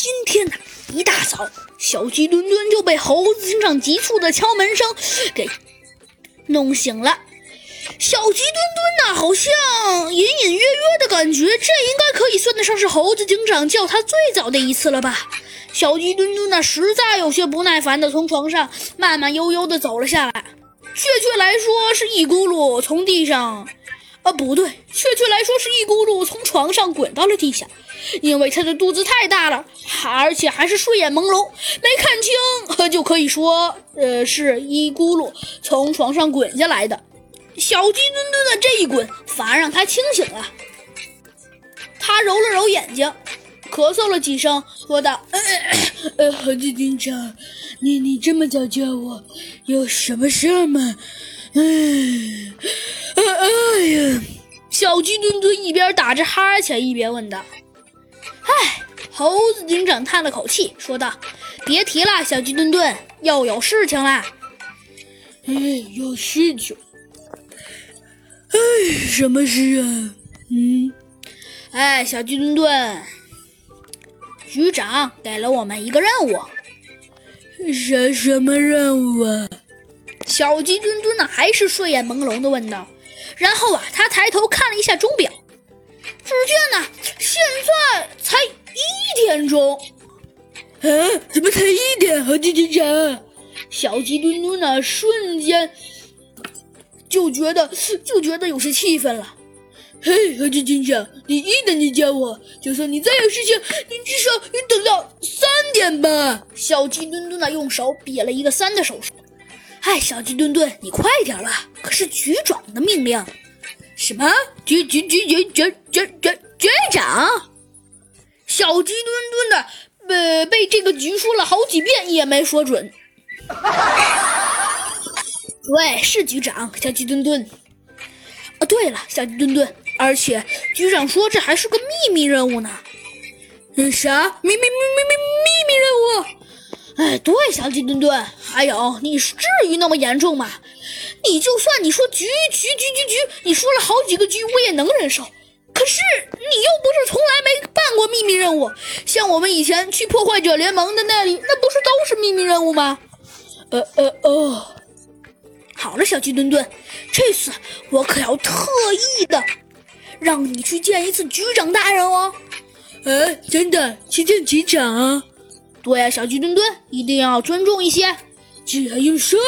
今天呢，一大早，小鸡墩墩就被猴子警长急促的敲门声给弄醒了。小鸡墩墩呢，好像隐隐约约的感觉，这应该可以算得上是猴子警长叫他最早的一次了吧？小鸡墩墩呢，实在有些不耐烦的从床上慢慢悠悠的走了下来。确切来说，是一咕噜从地上，啊，不对，确切来说是一咕噜从床上滚到了地下。因为他的肚子太大了，而且还是睡眼朦胧，没看清，就可以说，呃，是一咕噜从床上滚下来的。小鸡墩墩的这一滚，反而让他清醒了。他揉了揉眼睛，咳嗽了几声，说道：“呃，猴子警长，你你这么早叫我，有什么事吗？”哎，哎呀！小鸡墩墩一边打着哈欠，一边问道：“唉。”猴子警长叹了口气，说道：“别提了，小鸡墩墩，又有事情啦。”“哎，有事情。”哎，什么事啊？嗯，哎，小鸡墩墩，局长给了我们一个任务。什什么任务啊？小鸡墩墩呢，还是睡眼朦胧的问道。然后啊，他抬头看了一下钟表，只见呢，现在才一点钟。啊，怎么才一点？猴子警长，小鸡墩墩呢，瞬间。就觉得就觉得有些气愤了。嘿，猴子警长，你一等你叫我，就算你再有事情，你至少也等到三点吧。小鸡墩墩呢，用手比了一个三的手势。哎，小鸡墩墩，你快点了，可是局长的命令。什么？局局局局局局局局长？小鸡墩墩的，呃，被这个局说了好几遍也没说准。对，是局长，小鸡墩墩。啊，对了，小鸡墩墩，而且局长说这还是个秘密任务呢。啥？秘密秘秘秘秘密任务？哎，对，小鸡墩墩，还有，你至于那么严重吗？你就算你说局局局局局，你说了好几个局，我也能忍受。可是你又不是从来没办过秘密任务，像我们以前去破坏者联盟的那里，那不是都是秘密任务吗？呃呃哦。好了，小鸡墩墩，这次我可要特意的让你去见一次局长大人哦。哎，真的去见局长？对呀，小鸡墩墩一定要尊重一些。既然用说。